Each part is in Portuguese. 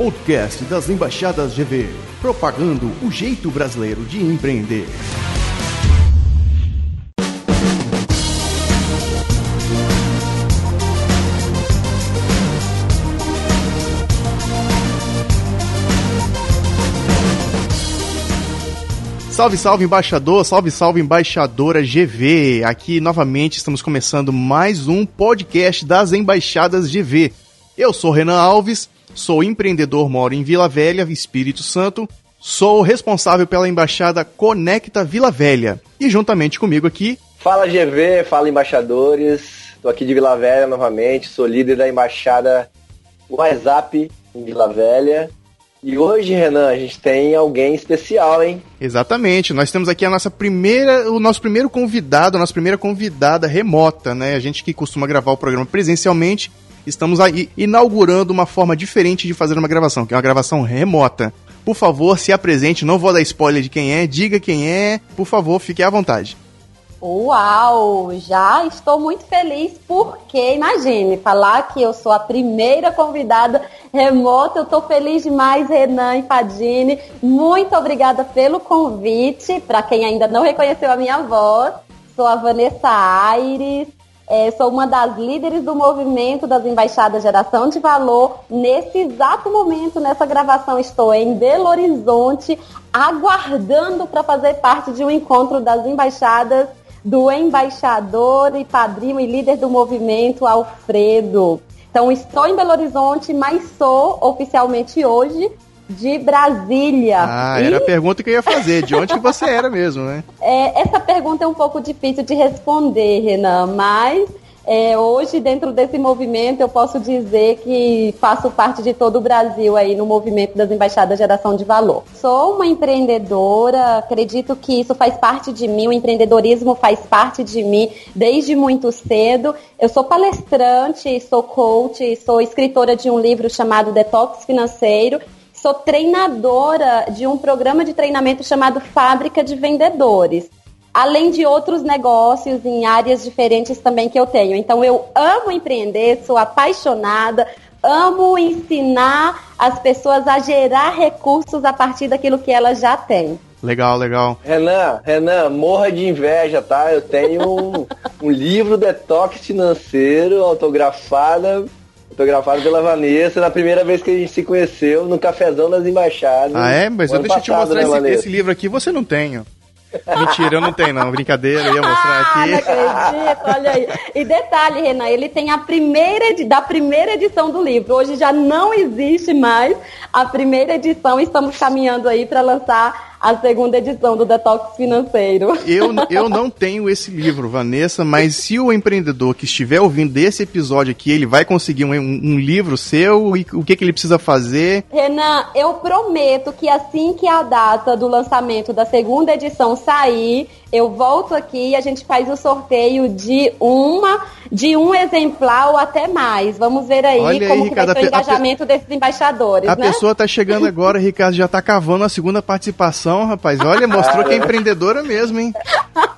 podcast das embaixadas GV, propagando o jeito brasileiro de empreender. Salve, salve embaixador, salve, salve embaixadora GV. Aqui novamente estamos começando mais um podcast das embaixadas GV. Eu sou Renan Alves, sou empreendedor, moro em Vila Velha, Espírito Santo. Sou responsável pela embaixada Conecta Vila Velha. E juntamente comigo aqui. Fala GV, fala embaixadores. Estou aqui de Vila Velha novamente, sou líder da embaixada WhatsApp em Vila Velha. E hoje, Renan, a gente tem alguém especial, hein? Exatamente. Nós temos aqui a nossa primeira, o nosso primeiro convidado, a nossa primeira convidada remota, né? A gente que costuma gravar o programa presencialmente, estamos aí inaugurando uma forma diferente de fazer uma gravação, que é uma gravação remota. Por favor, se apresente, não vou dar spoiler de quem é, diga quem é, por favor, fique à vontade. Uau! Já estou muito feliz porque, imagine, falar que eu sou a primeira convidada remota, eu estou feliz demais, Renan e Fadini. Muito obrigada pelo convite. Para quem ainda não reconheceu a minha voz, sou a Vanessa Aires, é, sou uma das líderes do movimento das embaixadas Geração de Valor. Nesse exato momento, nessa gravação, estou em Belo Horizonte, aguardando para fazer parte de um encontro das embaixadas do embaixador e padrinho e líder do movimento, Alfredo. Então, estou em Belo Horizonte, mas sou oficialmente hoje de Brasília. Ah, e... era a pergunta que eu ia fazer, de onde que você era mesmo, né? É, essa pergunta é um pouco difícil de responder, Renan, mas é, hoje, dentro desse movimento, eu posso dizer que faço parte de todo o Brasil aí no movimento das embaixadas Geração de Valor. Sou uma empreendedora, acredito que isso faz parte de mim, o empreendedorismo faz parte de mim desde muito cedo. Eu sou palestrante, sou coach, sou escritora de um livro chamado Detox Financeiro sou treinadora de um programa de treinamento chamado Fábrica de Vendedores além de outros negócios em áreas diferentes também que eu tenho. Então eu amo empreender, sou apaixonada, amo ensinar as pessoas a gerar recursos a partir daquilo que elas já têm. Legal, legal. Renan, Renan, morra de inveja, tá? Eu tenho um, um livro detox financeiro autografado autografado pela Vanessa na primeira vez que a gente se conheceu no cafezão das embaixadas. Ah, é? Mas eu deixa eu te mostrar né, esse, esse, livro aqui, você não tem. Mentira, eu não tenho não, brincadeira, eu ia mostrar ah, aqui. Não acredito, olha aí. E detalhe, Renan, ele tem a primeira da primeira edição do livro. Hoje já não existe mais a primeira edição, estamos caminhando aí para lançar a segunda edição do Detox Financeiro. Eu, eu não tenho esse livro, Vanessa, mas se o empreendedor que estiver ouvindo desse episódio aqui, ele vai conseguir um, um livro seu e o que, que ele precisa fazer? Renan, eu prometo que assim que a data do lançamento da segunda edição sair, eu volto aqui e a gente faz o sorteio de uma, de um exemplar ou até mais. Vamos ver aí Olha como aí, Ricardo, vai ser o engajamento desses embaixadores. A né? pessoa tá chegando agora, Ricardo, já tá cavando a segunda participação, rapaz. Olha, mostrou que é empreendedora mesmo, hein?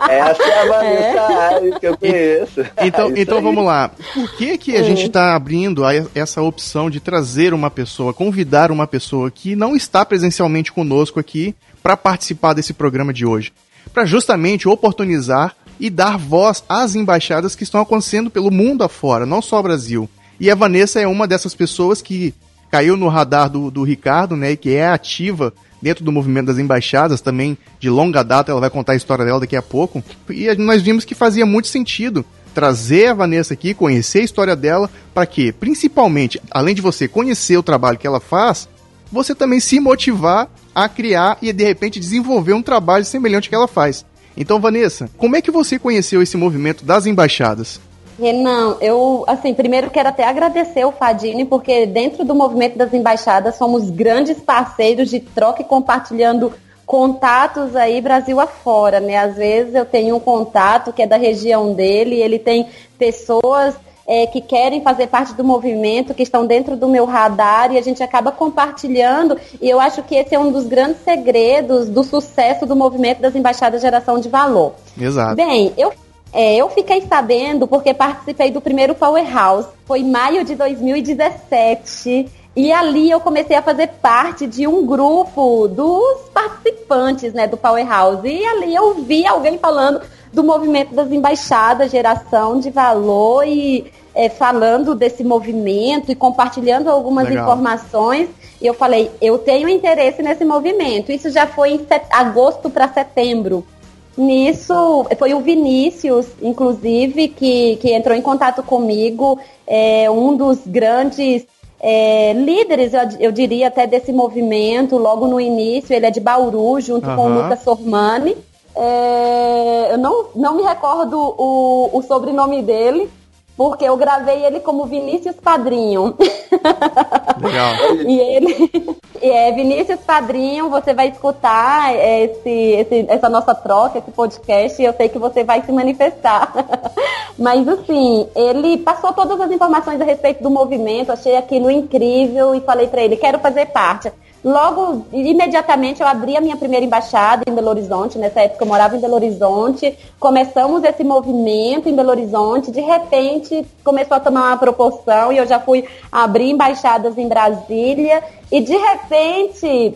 Essa é a Vanessa é. que eu conheço. Então, é então vamos lá. Por que que a hum. gente está abrindo essa opção de trazer uma pessoa, convidar uma pessoa que não está presencialmente conosco aqui para participar desse programa de hoje? Para justamente oportunizar e dar voz às embaixadas que estão acontecendo pelo mundo afora, não só o Brasil. E a Vanessa é uma dessas pessoas que caiu no radar do, do Ricardo, né, que é ativa dentro do movimento das embaixadas, também de longa data, ela vai contar a história dela daqui a pouco. E nós vimos que fazia muito sentido trazer a Vanessa aqui, conhecer a história dela, para que, principalmente, além de você conhecer o trabalho que ela faz, você também se motivar a criar e de repente desenvolver um trabalho semelhante que ela faz. Então, Vanessa, como é que você conheceu esse movimento das embaixadas? Renan, eu, assim, primeiro quero até agradecer o Fadini, porque dentro do movimento das embaixadas somos grandes parceiros de troca e compartilhando contatos aí Brasil afora, né? Às vezes eu tenho um contato que é da região dele, ele tem pessoas é, que querem fazer parte do movimento, que estão dentro do meu radar e a gente acaba compartilhando. E eu acho que esse é um dos grandes segredos do sucesso do movimento das embaixadas de geração de valor. Exato. Bem, eu é, eu fiquei sabendo porque participei do primeiro Powerhouse. Foi em maio de 2017. E ali eu comecei a fazer parte de um grupo dos participantes, né, do Powerhouse. E ali eu vi alguém falando do movimento das embaixadas, geração de valor e é, falando desse movimento e compartilhando algumas Legal. informações. E eu falei, eu tenho interesse nesse movimento. Isso já foi em agosto para setembro. Nisso, foi o Vinícius, inclusive, que, que entrou em contato comigo, é, um dos grandes é, líderes, eu, eu, diria até desse movimento, logo no início, ele é de Bauru, junto uhum. com o Lucas Sormani. É, eu não, não me recordo o, o sobrenome dele, porque eu gravei ele como Vinícius Padrinho. Legal. e ele é Vinícius Padrinho, você vai escutar esse, esse, essa nossa troca, esse podcast, e eu sei que você vai se manifestar. Mas assim, ele passou todas as informações a respeito do movimento, achei aquilo incrível e falei para ele, quero fazer parte. Logo, imediatamente, eu abri a minha primeira embaixada em Belo Horizonte. Nessa época, eu morava em Belo Horizonte. Começamos esse movimento em Belo Horizonte. De repente, começou a tomar uma proporção e eu já fui abrir embaixadas em Brasília. E, de repente,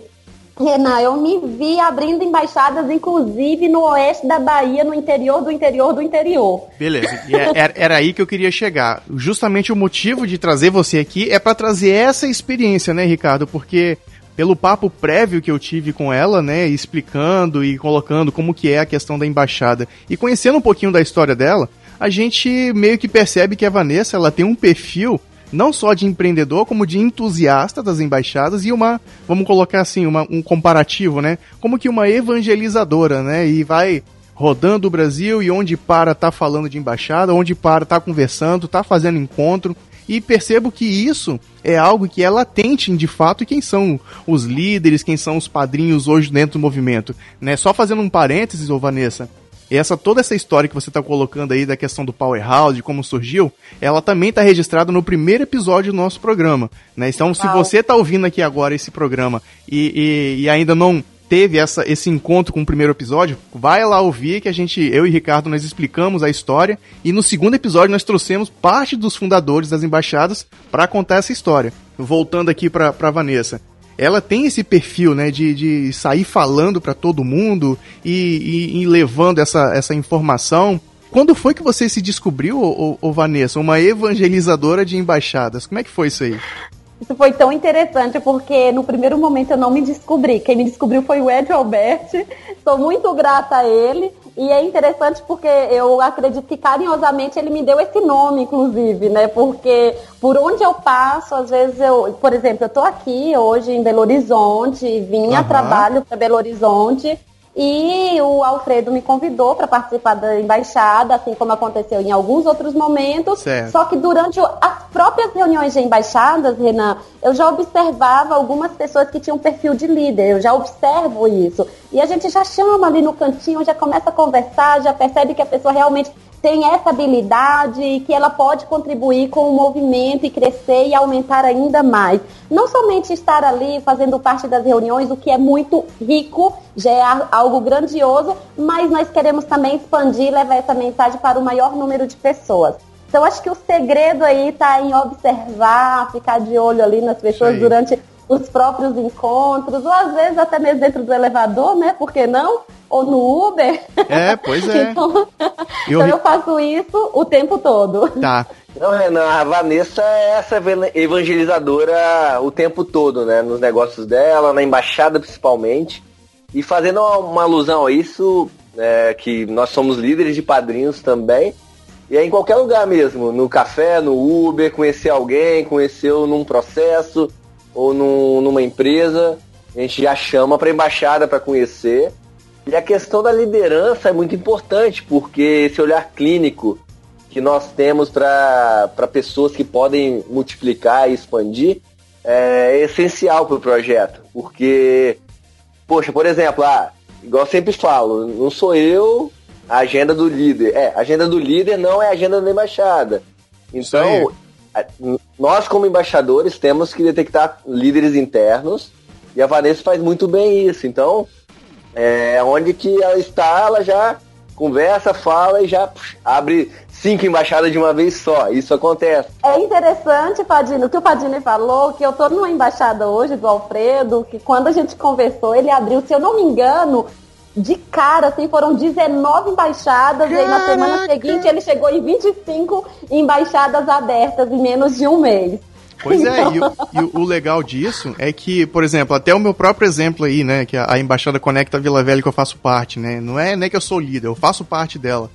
Renan, eu me vi abrindo embaixadas, inclusive no oeste da Bahia, no interior do interior do interior. Beleza, e é, era, era aí que eu queria chegar. Justamente o motivo de trazer você aqui é para trazer essa experiência, né, Ricardo? Porque pelo papo prévio que eu tive com ela, né, explicando e colocando como que é a questão da embaixada e conhecendo um pouquinho da história dela, a gente meio que percebe que a Vanessa, ela tem um perfil não só de empreendedor, como de entusiasta das embaixadas e uma, vamos colocar assim, uma, um comparativo, né, como que uma evangelizadora, né, e vai rodando o Brasil e onde para tá falando de embaixada, onde para tá conversando, tá fazendo encontro, e percebo que isso é algo que é latente de fato e quem são os líderes, quem são os padrinhos hoje dentro do movimento. Né? Só fazendo um parênteses, ô Vanessa, essa toda essa história que você está colocando aí da questão do Powerhouse, de como surgiu, ela também está registrada no primeiro episódio do nosso programa. Né? Então, se você está ouvindo aqui agora esse programa e, e, e ainda não teve essa, esse encontro com o primeiro episódio, vai lá ouvir que a gente, eu e Ricardo, nós explicamos a história e no segundo episódio nós trouxemos parte dos fundadores das embaixadas para contar essa história. Voltando aqui para Vanessa. Ela tem esse perfil, né, de, de sair falando para todo mundo e, e, e, levando essa, essa informação. Quando foi que você se descobriu, ô, ô, ô Vanessa, uma evangelizadora de embaixadas? Como é que foi isso aí? Isso foi tão interessante porque no primeiro momento eu não me descobri. Quem me descobriu foi o Ed Alberti. Sou muito grata a ele. E é interessante porque eu acredito que carinhosamente ele me deu esse nome, inclusive, né? Porque por onde eu passo, às vezes eu, por exemplo, eu estou aqui hoje em Belo Horizonte, vim uhum. a trabalho para Belo Horizonte e o Alfredo me convidou para participar da embaixada, assim como aconteceu em alguns outros momentos. Certo. Só que durante as próprias reuniões de embaixadas, Renan, eu já observava algumas pessoas que tinham perfil de líder. Eu já observo isso. E a gente já chama ali no cantinho, já começa a conversar, já percebe que a pessoa realmente tem essa habilidade e que ela pode contribuir com o movimento e crescer e aumentar ainda mais. Não somente estar ali fazendo parte das reuniões, o que é muito rico, já é algo grandioso, mas nós queremos também expandir e levar essa mensagem para o maior número de pessoas. Então acho que o segredo aí está em observar, ficar de olho ali nas pessoas Sim. durante os próprios encontros, ou às vezes até mesmo dentro do elevador, né? Por que não? ou no Uber. É, pois é. então, eu... então eu faço isso o tempo todo. Tá. Não, Renan, a Vanessa é essa evangelizadora o tempo todo, né? Nos negócios dela, na embaixada principalmente. E fazendo uma alusão a isso, é, que nós somos líderes de padrinhos também. E é em qualquer lugar mesmo, no café, no Uber, conhecer alguém, conheceu num processo ou num, numa empresa, a gente já chama para embaixada para conhecer. E a questão da liderança é muito importante, porque esse olhar clínico que nós temos para pessoas que podem multiplicar e expandir é essencial para o projeto. Porque, poxa, por exemplo, ah, igual eu sempre falo, não sou eu a agenda do líder. É, a agenda do líder não é a agenda da embaixada. Então, nós como embaixadores temos que detectar líderes internos e a Vanessa faz muito bem isso. Então, é, onde que ela está, ela já conversa, fala e já abre cinco embaixadas de uma vez só. Isso acontece. É interessante, Padino, o que o Padino falou, que eu tô numa embaixada hoje do Alfredo, que quando a gente conversou, ele abriu, se eu não me engano, de cara, assim, foram 19 embaixadas, Caraca. e aí na semana seguinte ele chegou em 25 embaixadas abertas em menos de um mês. Pois é, e, o, e, o, legal disso é que, por exemplo, até o meu próprio exemplo aí, né, que a, a Embaixada Conecta Vila Velha que eu faço parte, né, não é nem que eu sou líder, eu faço parte dela.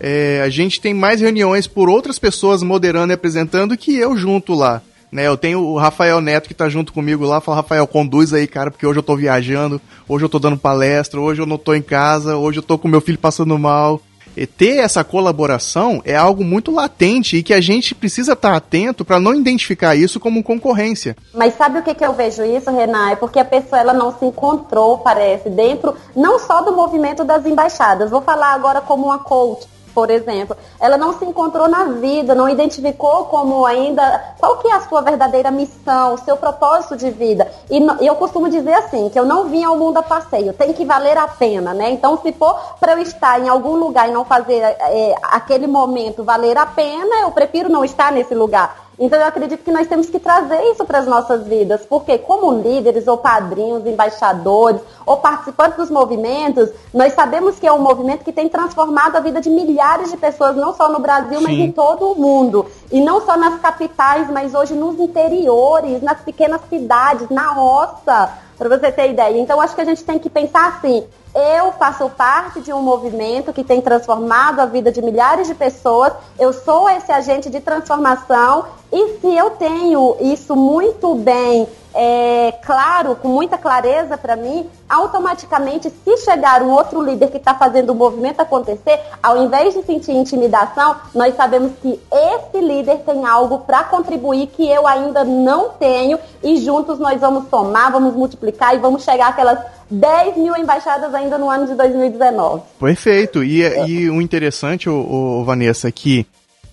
É, a gente tem mais reuniões por outras pessoas moderando e apresentando que eu junto lá. Né, eu tenho o Rafael Neto que tá junto comigo lá, fala, Rafael, conduz aí, cara, porque hoje eu tô viajando, hoje eu tô dando palestra, hoje eu não tô em casa, hoje eu tô com meu filho passando mal. E ter essa colaboração é algo muito latente e que a gente precisa estar tá atento para não identificar isso como concorrência. Mas sabe o que, que eu vejo isso, Renan? É porque a pessoa ela não se encontrou, parece, dentro não só do movimento das embaixadas. Vou falar agora como uma coach por exemplo, ela não se encontrou na vida, não identificou como ainda qual que é a sua verdadeira missão, o seu propósito de vida. E, eu costumo dizer assim, que eu não vim ao mundo a passeio, tem que valer a pena, né? Então, se for para eu estar em algum lugar e não fazer é, aquele momento valer a pena, eu prefiro não estar nesse lugar. Então eu acredito que nós temos que trazer isso para as nossas vidas, porque como líderes ou padrinhos, embaixadores ou participantes dos movimentos, nós sabemos que é um movimento que tem transformado a vida de milhares de pessoas, não só no Brasil, Sim. mas em todo o mundo. E não só nas capitais, mas hoje nos interiores, nas pequenas cidades, na roça, para você ter ideia. Então acho que a gente tem que pensar assim, eu faço parte de um movimento que tem transformado a vida de milhares de pessoas. Eu sou esse agente de transformação. E se eu tenho isso muito bem é, claro, com muita clareza para mim, automaticamente, se chegar um outro líder que está fazendo o movimento acontecer, ao invés de sentir intimidação, nós sabemos que esse líder tem algo para contribuir que eu ainda não tenho e juntos nós vamos somar, vamos multiplicar e vamos chegar àquelas 10 mil embaixadas ainda no ano de 2019. Perfeito. E, e o interessante, o, Vanessa, é que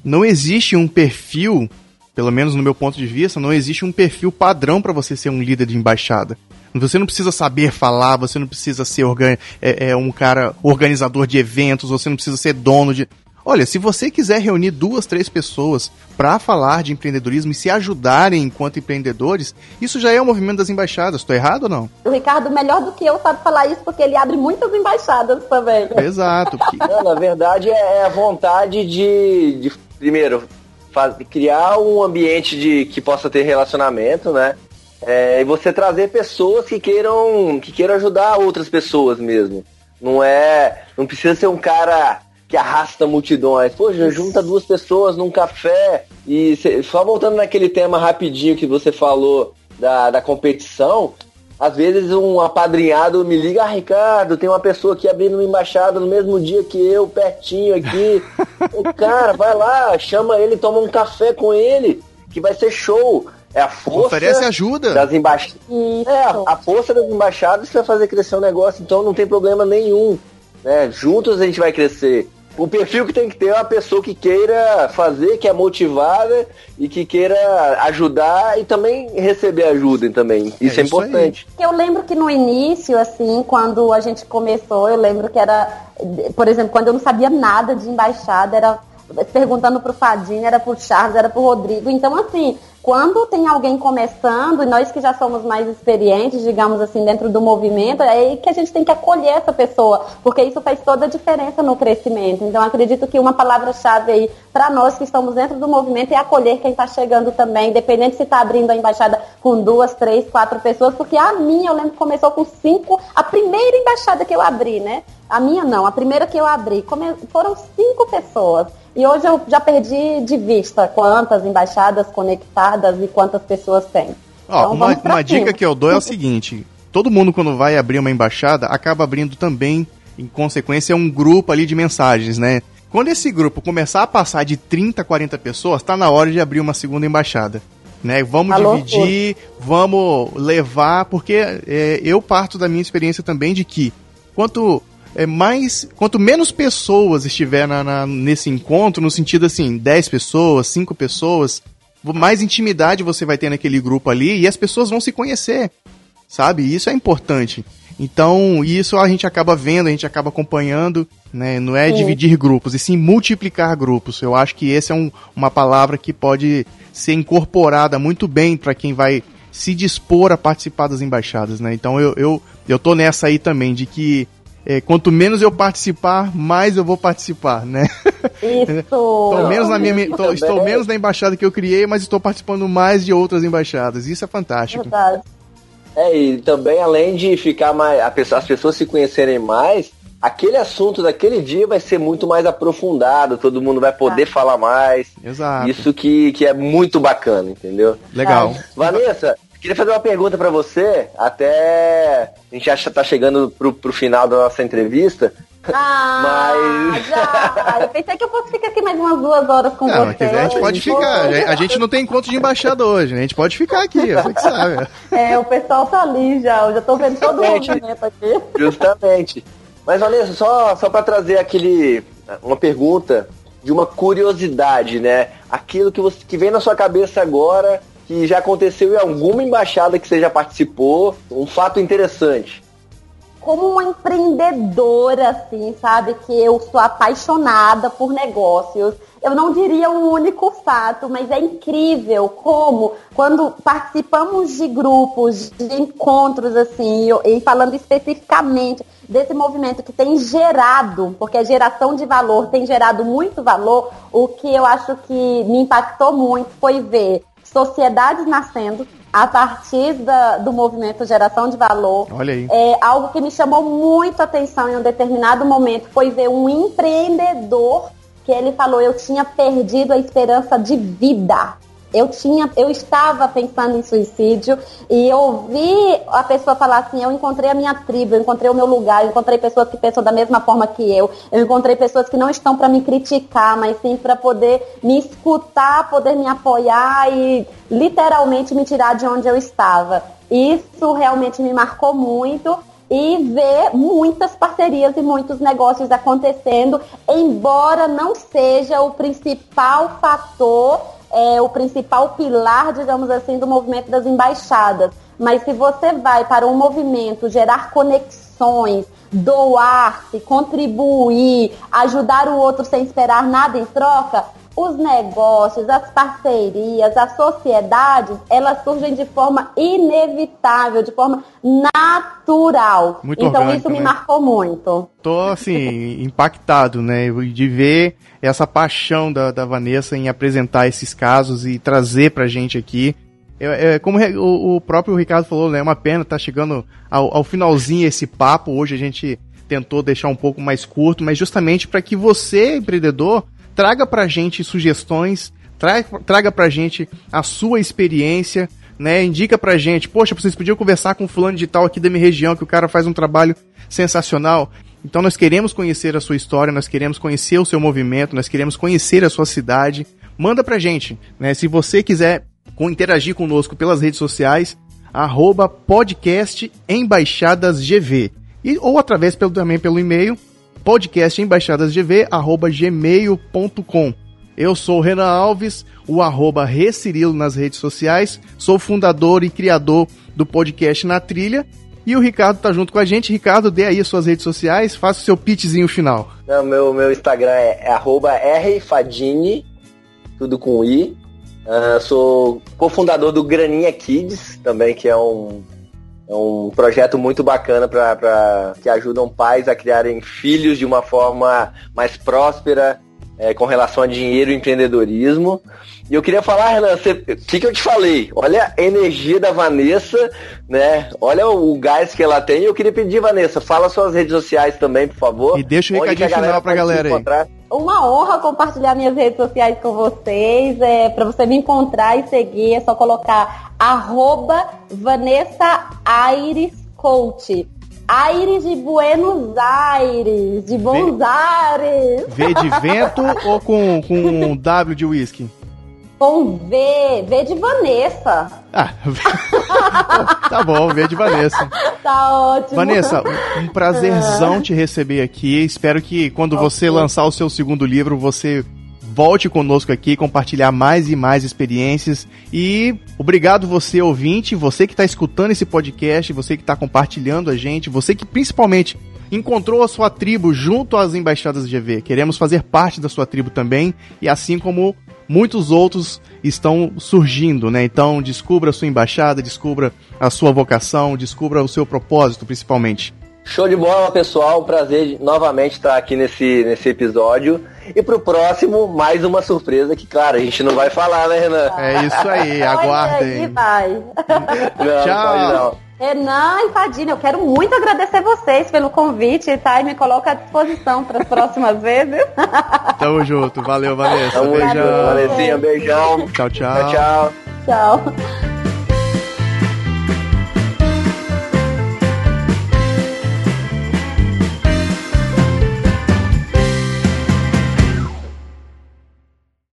não existe um perfil pelo menos no meu ponto de vista, não existe um perfil padrão para você ser um líder de embaixada. Você não precisa saber falar, você não precisa ser é, é, um cara organizador de eventos, você não precisa ser dono de. Olha, se você quiser reunir duas, três pessoas para falar de empreendedorismo e se ajudarem enquanto empreendedores, isso já é o movimento das embaixadas. Estou errado ou não? O Ricardo, melhor do que eu, sabe falar isso porque ele abre muitas embaixadas também. Exato. Não, na verdade, é a vontade de, de primeiro, faz, criar um ambiente de que possa ter relacionamento, né? É, e você trazer pessoas que queiram que queiram ajudar outras pessoas mesmo. Não é, não precisa ser um cara que arrasta multidões. Poxa, junta duas pessoas num café e só voltando naquele tema rapidinho que você falou da, da competição, às vezes um apadrinhado me liga, ah, Ricardo, tem uma pessoa aqui abrindo uma embaixada no mesmo dia que eu, pertinho aqui. o cara, vai lá, chama ele, toma um café com ele, que vai ser show. É a força. Oferece ajuda. Das embaixadas. É, a, a força das embaixadas vai fazer crescer o negócio, então não tem problema nenhum. Né? Juntos a gente vai crescer. O perfil que tem que ter é uma pessoa que queira fazer, que é motivada e que queira ajudar e também receber ajuda também. Isso é, é importante. Eu lembro que no início, assim, quando a gente começou, eu lembro que era, por exemplo, quando eu não sabia nada de embaixada, era perguntando pro Fadinho, era pro Charles, era pro Rodrigo. Então, assim, quando tem alguém começando, e nós que já somos mais experientes, digamos assim, dentro do movimento, é aí que a gente tem que acolher essa pessoa, porque isso faz toda a diferença no crescimento. Então, acredito que uma palavra-chave aí para nós que estamos dentro do movimento é acolher quem está chegando também, independente se está abrindo a embaixada com duas, três, quatro pessoas, porque a minha, eu lembro que começou com cinco, a primeira embaixada que eu abri, né? A minha não, a primeira que eu abri, foram cinco pessoas. E hoje eu já perdi de vista quantas embaixadas conectadas e quantas pessoas tem. Ó, então, uma, uma dica que eu dou é o seguinte: todo mundo, quando vai abrir uma embaixada, acaba abrindo também, em consequência, um grupo ali de mensagens, né? Quando esse grupo começar a passar de 30, 40 pessoas, tá na hora de abrir uma segunda embaixada. Né? Vamos Alô, dividir, vamos levar, porque é, eu parto da minha experiência também de que quanto é mais. Quanto menos pessoas estiver na, na, nesse encontro, no sentido assim, 10 pessoas, 5 pessoas, mais intimidade você vai ter naquele grupo ali e as pessoas vão se conhecer. Sabe? Isso é importante. Então, isso a gente acaba vendo, a gente acaba acompanhando. né? Não é sim. dividir grupos, e sim multiplicar grupos. Eu acho que essa é um, uma palavra que pode ser incorporada muito bem para quem vai se dispor a participar das embaixadas, né? Então eu, eu, eu tô nessa aí também, de que é, quanto menos eu participar, mais eu vou participar, né? Isso! estou, menos na minha, tô, estou menos na embaixada que eu criei, mas estou participando mais de outras embaixadas. Isso é fantástico. Verdade. É, e também além de ficar mais. as pessoas se conhecerem mais, aquele assunto daquele dia vai ser muito mais aprofundado, todo mundo vai poder ah. falar mais. Exato. Isso que, que é muito bacana, entendeu? Legal. Vanessa, Queria fazer uma pergunta para você, até a gente já está chegando pro, pro final da nossa entrevista. Ah, mas... já. Eu pensei que eu fosse ficar aqui mais umas duas horas com não, você. A gente pode ficar. A gente não tem encontro de embaixada hoje, né? A gente pode ficar aqui, você que sabe. É, o pessoal tá ali já. Eu já tô vendo todo o movimento aqui. Justamente. Mas, Vanessa, só, só para trazer aquele. Uma pergunta de uma curiosidade, né? Aquilo que, você, que vem na sua cabeça agora que já aconteceu em alguma embaixada que você já participou, um fato interessante. Como uma empreendedora, assim, sabe, que eu sou apaixonada por negócios. Eu não diria um único fato, mas é incrível como, quando participamos de grupos, de encontros, assim, e falando especificamente desse movimento que tem gerado, porque a geração de valor tem gerado muito valor, o que eu acho que me impactou muito foi ver sociedades nascendo a partir da, do movimento Geração de Valor. Olha aí. É, algo que me chamou muito a atenção em um determinado momento foi ver um empreendedor que ele falou: eu tinha perdido a esperança de vida. Eu tinha, eu estava pensando em suicídio e eu ouvi a pessoa falar assim, eu encontrei a minha tribo, eu encontrei o meu lugar, eu encontrei pessoas que pensam da mesma forma que eu, eu encontrei pessoas que não estão para me criticar, mas sim para poder me escutar, poder me apoiar e literalmente me tirar de onde eu estava. Isso realmente me marcou muito e ver muitas parcerias e muitos negócios acontecendo, embora não seja o principal fator é o principal pilar, digamos assim, do movimento das embaixadas. Mas se você vai para um movimento gerar conexões, doar-se, contribuir, ajudar o outro sem esperar nada em troca, os negócios, as parcerias, as sociedades, elas surgem de forma inevitável, de forma natural. Muito então orgânico, isso me né? marcou muito. Tô assim, impactado, né? De ver essa paixão da, da Vanessa em apresentar esses casos e trazer pra gente aqui. É, é, como o, o, próprio Ricardo falou, né? É uma pena, tá chegando ao, ao finalzinho esse papo. Hoje a gente tentou deixar um pouco mais curto, mas justamente para que você, empreendedor, traga pra gente sugestões, traga, pra gente a sua experiência, né? Indica pra gente, poxa, vocês podiam conversar com fulano de tal aqui da minha região, que o cara faz um trabalho sensacional. Então nós queremos conhecer a sua história, nós queremos conhecer o seu movimento, nós queremos conhecer a sua cidade. Manda pra gente, né? Se você quiser interagir conosco pelas redes sociais, arroba podcast. E, ou através pelo, também pelo e-mail podcastembaixadasgv@gmail.com. Eu sou o Renan Alves, o arroba Recirilo nas redes sociais, sou fundador e criador do podcast Na Trilha. E o Ricardo tá junto com a gente. Ricardo, dê aí as suas redes sociais, faça o seu pitchzinho final. Não, meu, meu Instagram é, é arroba rfadini, tudo com i. Uh, sou cofundador do Graninha Kids, também, que é um é um projeto muito bacana para que ajudam pais a criarem filhos de uma forma mais próspera, é, com relação a dinheiro e empreendedorismo. E eu queria falar, Renan, o que, que eu te falei? Olha a energia da Vanessa, né? Olha o gás que ela tem. Eu queria pedir, Vanessa, fala suas redes sociais também, por favor. E deixa o recadinho final pra galera aí. Uma honra compartilhar minhas redes sociais com vocês. É, para você me encontrar e seguir, é só colocar arroba Vanessa Aires Coach. Aires de Buenos Aires, de Bons v... Aires. V de vento ou com, com W de whisky? Com V, V de Vanessa. Ah, tá bom, V de Vanessa. Tá ótimo. Vanessa, um prazerzão te receber aqui. Espero que quando okay. você lançar o seu segundo livro, você volte conosco aqui, compartilhar mais e mais experiências. E obrigado você, ouvinte, você que está escutando esse podcast, você que está compartilhando a gente, você que principalmente encontrou a sua tribo junto às embaixadas GV. Queremos fazer parte da sua tribo também, e assim como muitos outros estão surgindo, né? Então, descubra a sua embaixada, descubra a sua vocação, descubra o seu propósito, principalmente. Show de bola, pessoal. Prazer novamente estar aqui nesse, nesse episódio. E pro próximo, mais uma surpresa que, claro, a gente não vai falar, né, Renan? É isso aí, aguardem. Aí, vai. Não, Tchau. pode não. Renan e Padilha, eu quero muito agradecer vocês pelo convite, tá? E me coloca à disposição para as próximas vezes. Tamo junto. Valeu, Vanessa. Tamo Beijão. Vanessinha. Beijão. Tchau, tchau. Tchau, tchau. Tchau.